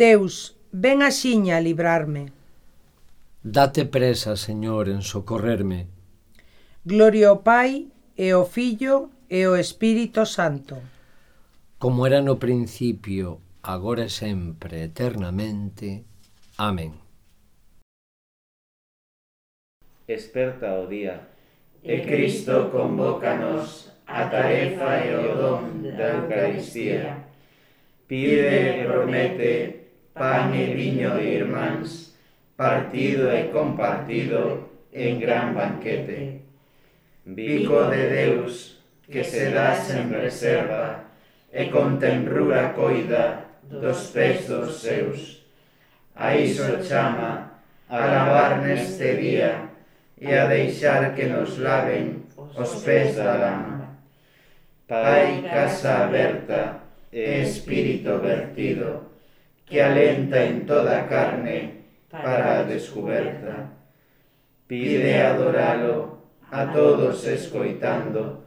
Deus, ven axiña a librarme. Date presa, Señor, en socorrerme. Gloria ao Pai, e ao Filho, e ao Espírito Santo. Como era no principio, agora e sempre, eternamente. Amén. Esperta o día. E Cristo convócanos a tarefa e o don da Eucaristía. Pide e promete pan e viño, irmáns partido e compartido en gran banquete. Vico de Deus, que se dá en reserva, e con tenrura coida dos pés dos seus. A iso chama a lavar neste día e a deixar que nos laven os pés da lama. Pai, casa aberta e espírito vertido, que alenta en toda carne para a descoberta. Pide adoralo a todos escoitando,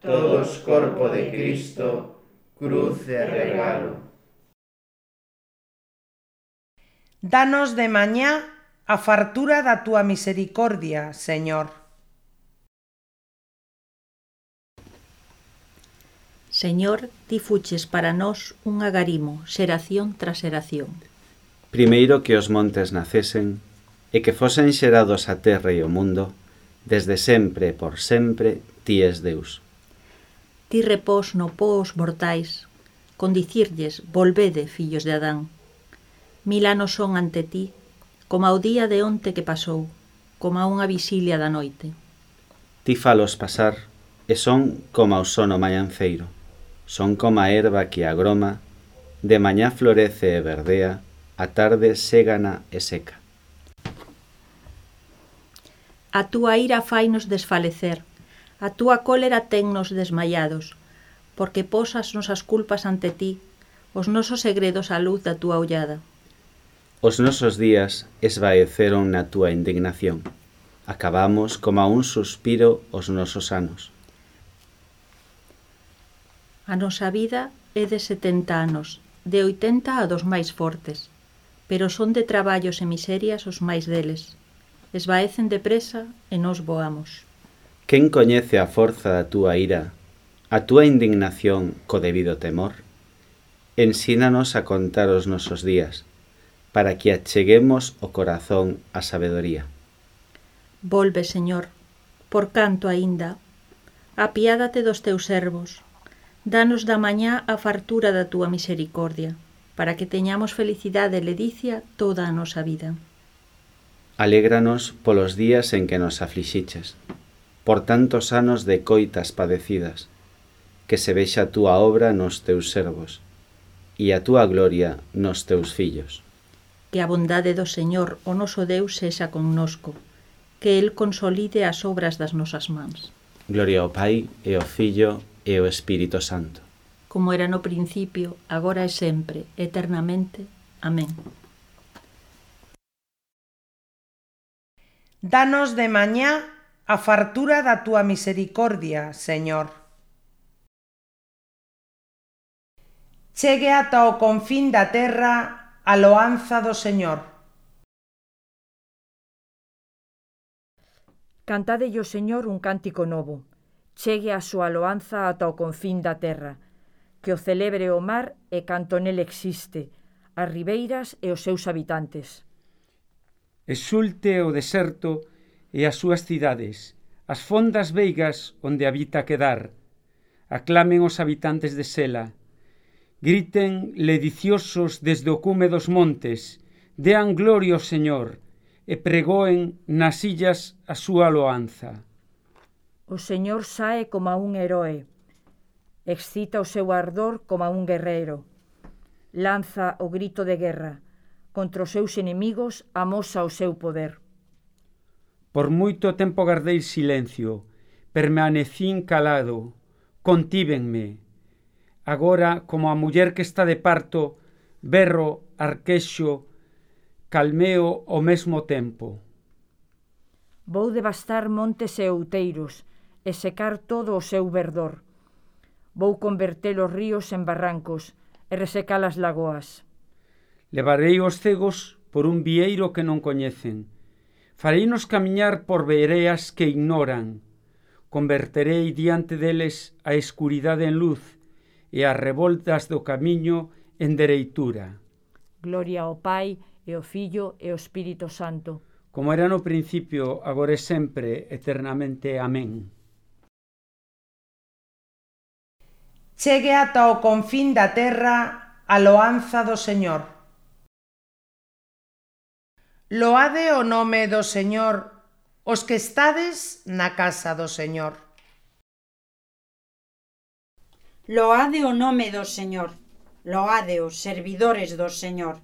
todos corpo de Cristo, cruz e regalo. Danos de mañá a fartura da túa misericordia, Señor Señor, ti fuches para nós un agarimo, xeración tras xeración. Primeiro que os montes nacesen, e que fosen xerados a terra e o mundo, desde sempre e por sempre ti es Deus. Ti repós no pó os mortais, con dicirlles, volvede, fillos de Adán. Mil anos son ante ti, como ao día de onte que pasou, como a unha visilia da noite. Ti falos pasar, e son como ao sono maianceiro. Son como a erva que agroma, de mañá florece e verdea, a tarde ségana e seca. A túa ira fainos desfalecer, a túa cólera tennos desmaiados, porque posas nosas culpas ante ti, os nosos segredos á luz da túa ollada. Os nosos días esvaeceron na túa indignación. Acabamos como a un suspiro os nosos anos. A nosa vida é de 70 anos, de 80 a dos máis fortes, pero son de traballos e miserias os máis deles. Esvaecen depresa e nos voamos. Quen coñece a forza da túa ira, a túa indignación co debido temor? Ensínanos a contar os nosos días, para que acheguemos o corazón á sabedoría. Volve, Señor, por canto aínda, apiádate dos teus servos, Danos da mañá a fartura da túa misericordia, para que teñamos felicidade e ledicia toda a nosa vida. Alégranos polos días en que nos aflixiches, por tantos anos de coitas padecidas, que se vexa a túa obra nos teus servos, e a túa gloria nos teus fillos. Que a bondade do Señor, o noso Deus, sexa connosco, que El consolide as obras das nosas mans. Gloria ao Pai e ao Fillo e o Espírito Santo. Como era no principio, agora e sempre, eternamente. Amén. Danos de mañá a fartura da túa misericordia, Señor. Chegue ata o confín da terra a loanza do Señor. Cantadelle o Señor un cántico novo, chegue a súa loanza ata o confín da terra, que o celebre o mar e canto nel existe, as ribeiras e os seus habitantes. Exulte o deserto e as súas cidades, as fondas veigas onde habita quedar. Aclamen os habitantes de Sela. Griten lediciosos desde o cume dos montes, dean gloria ao Señor, e pregoen nas illas a súa loanza. O señor sae como un heroe, excita o seu ardor como un guerreiro, lanza o grito de guerra, contra os seus enemigos amosa o seu poder. Por moito tempo gardei silencio, permanecín calado, contívenme. Agora, como a muller que está de parto, berro, arquexo, calmeo ao mesmo tempo. Vou devastar montes e outeiros, e secar todo o seu verdor. Vou converter os ríos en barrancos e resecar as lagoas. Levarei os cegos por un vieiro que non coñecen. Fareinos camiñar por vereas que ignoran. Converterei diante deles a escuridade en luz e as revoltas do camiño en dereitura. Gloria ao Pai e ao Filho e ao Espírito Santo. Como era no principio, agora e sempre, eternamente. Amén. chegue ata o confín da terra a loanza do Señor. Loade o nome do Señor os que estades na casa do Señor. Loade o nome do Señor, loade os servidores do Señor,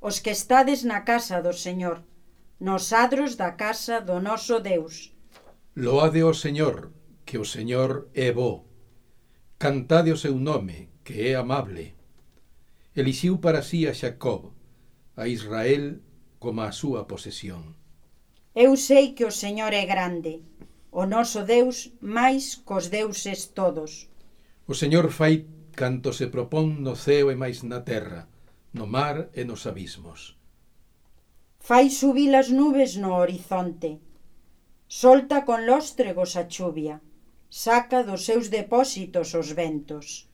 os que estades na casa do Señor, nos adros da casa do noso Deus. Loade o Señor, que o Señor é bo, Cantade o seu nome, que é amable. Elixiu para sí a Xacob, a Israel como a súa posesión. Eu sei que o Señor é grande, o noso Deus máis cos deuses todos. O Señor fai canto se propón no ceo e máis na terra, no mar e nos abismos. Fai subir as nubes no horizonte, solta con lóstregos a chuvia saca dos seus depósitos os ventos.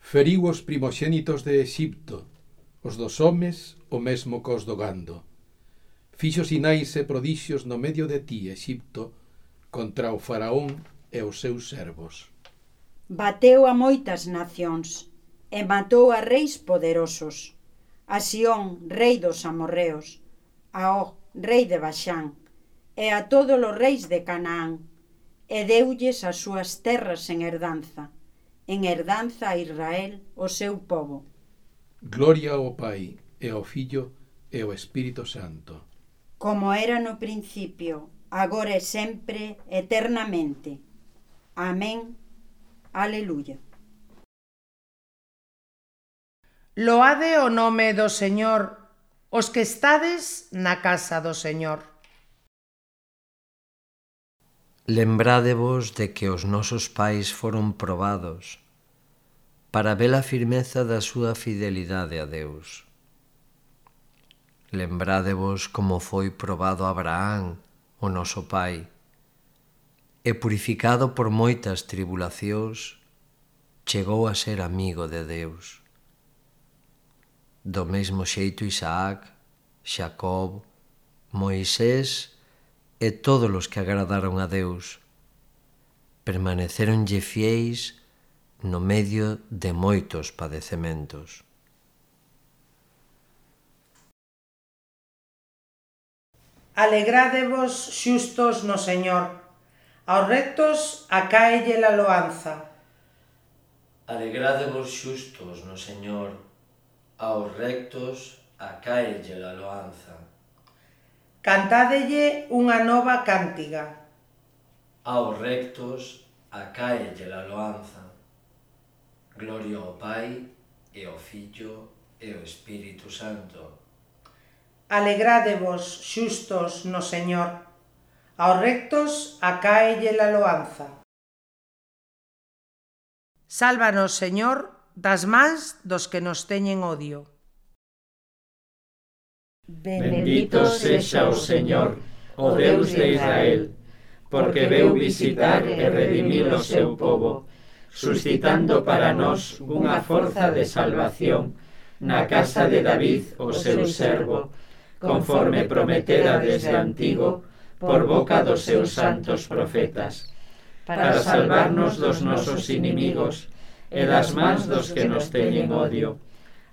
Feriu os primoxénitos de Exipto, os dos homes, o mesmo cos do gando. Fixo sinais e prodixios no medio de ti, Exipto, contra o faraón e os seus servos. Bateu a moitas nacións e matou a reis poderosos. A Sión, rei dos amorreos, a Og, rei de Baxán, e a todos os reis de Canaán, e deulles as súas terras en herdanza, en herdanza a Israel, o seu povo. Gloria ao Pai, e ao Filho, e ao Espírito Santo. Como era no principio, agora e sempre, eternamente. Amén. Aleluya. Loade o nome do Señor, os que estades na casa do Señor. Lembrádevos de que os nosos pais foron probados para ver a firmeza da súa fidelidade a Deus. Lembrádevos como foi probado Abraán, o noso pai, e purificado por moitas tribulacións, chegou a ser amigo de Deus. Do mesmo xeito Isaac, Xacob, Moisés e todos os que agradaron a Deus. Permaneceronlle fieis no medio de moitos padecementos. Alegradevos xustos no Señor. Aos rectos acáelle la loanza. Alegradevos xustos no Señor. Aos rectos acáelle la loanza. Cantádelle unha nova cántiga. Aos rectos acaelle la loanza. Gloria ao Pai e ao Filho e ao Espírito Santo. Alegradevos xustos no Señor. Aos rectos acaelle la loanza. Sálvanos, Señor, das mans dos que nos teñen odio. Bendito sexa o Señor, oh o Deus de Israel, porque veu visitar e redimir o seu povo, suscitando para nós unha forza de salvación na casa de David, o seu servo, conforme prometera desde antigo por boca dos seus santos profetas, para salvarnos dos nosos inimigos e das mans dos que nos teñen odio,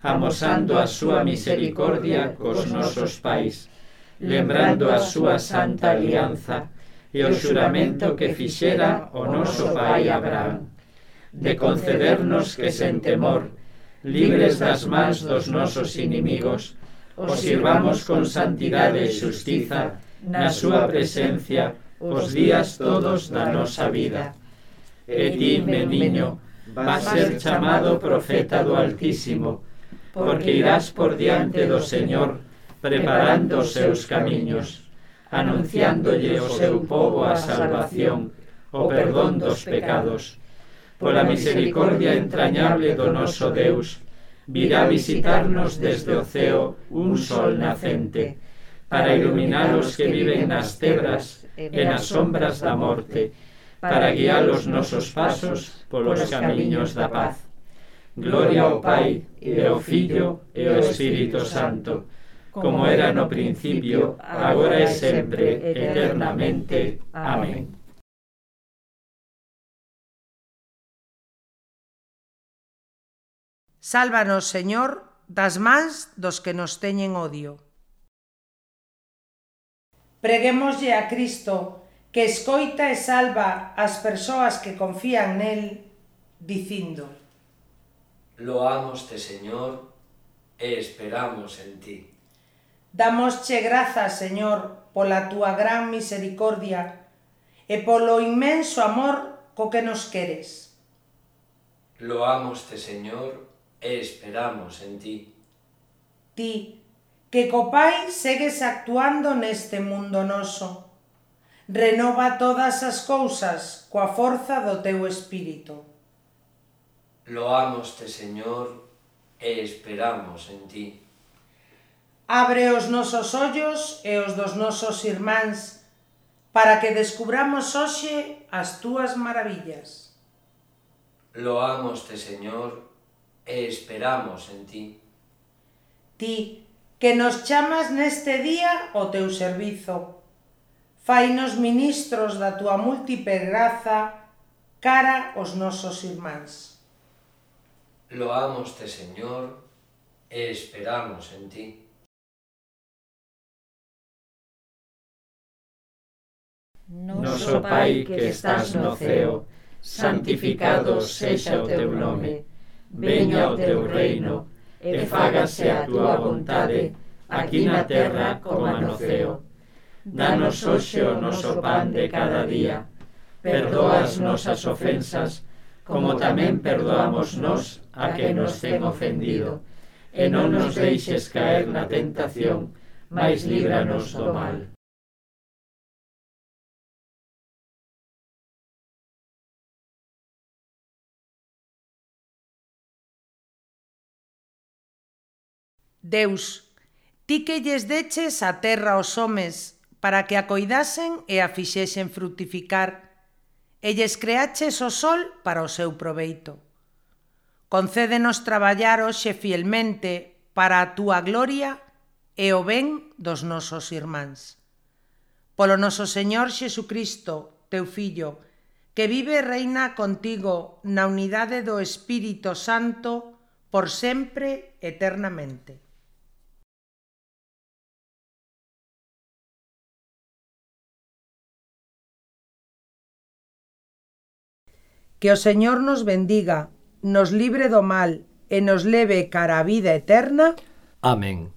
amosando a súa misericordia cos nosos pais, lembrando a súa santa alianza e o xuramento que fixera o noso pai Abraham, de concedernos que sen temor, libres das mans dos nosos inimigos, os sirvamos con santidade e xustiza na súa presencia os días todos da nosa vida. E ti, meniño, vas ser chamado profeta do Altísimo, porque irás por diante do Señor, preparando os seus camiños, anunciándolle o seu povo a salvación, o perdón dos pecados. Pola misericordia entrañable do noso Deus, virá visitarnos desde o ceo un sol nacente, para iluminar os que viven nas tebras e nas sombras da morte, para guiar os nosos pasos polos camiños da paz. Gloria ao Pai, e ao Filho, e ao Espírito Santo, como era no principio, agora e sempre, eternamente. Amén. Sálvanos, Señor, das mans dos que nos teñen odio. Preguémoslle a Cristo, que escoita e salva as persoas que confían nel, dicindo: Loámoste, Señor, e esperamos en ti. Damosche grazas, Señor, pola túa gran misericordia e polo inmenso amor co que nos queres. Loámoste, Señor, e esperamos en ti. Ti, que co Pai segues actuando neste mundo noso. Renova todas as cousas coa forza do teu espírito loámoste, Señor, e esperamos en ti. Abre os nosos ollos e os dos nosos irmáns para que descubramos hoxe as túas maravillas. Loámoste, Señor, e esperamos en ti. Ti, que nos chamas neste día o teu servizo. Fainos ministros da tua múltiple graza cara aos nosos irmáns. Loámoste, Señor, e esperamos en ti. Noso Pai que estás no ceo, santificado sexa o teu nome, veña o teu reino, e fágase a túa vontade, aquí na terra como no ceo. Danos hoxe o noso pan de cada día, perdoa as nosas ofensas, como tamén perdoamos nos a que nos ten ofendido. E non nos deixes caer na tentación, mas líbranos do mal. Deus, ti que lles deches a terra aos homes, para que a coidasen e a fixesen fructificar, e lles creaches o sol para o seu proveito. Concédenos traballar hoxe fielmente para a túa gloria e o ben dos nosos irmáns. Polo noso Señor Xesucristo, teu Fillo, que vive e reina contigo na unidade do Espírito Santo por sempre eternamente. Que o Señor nos bendiga, nos libre do mal e nos leve cara a vida eterna. Amén.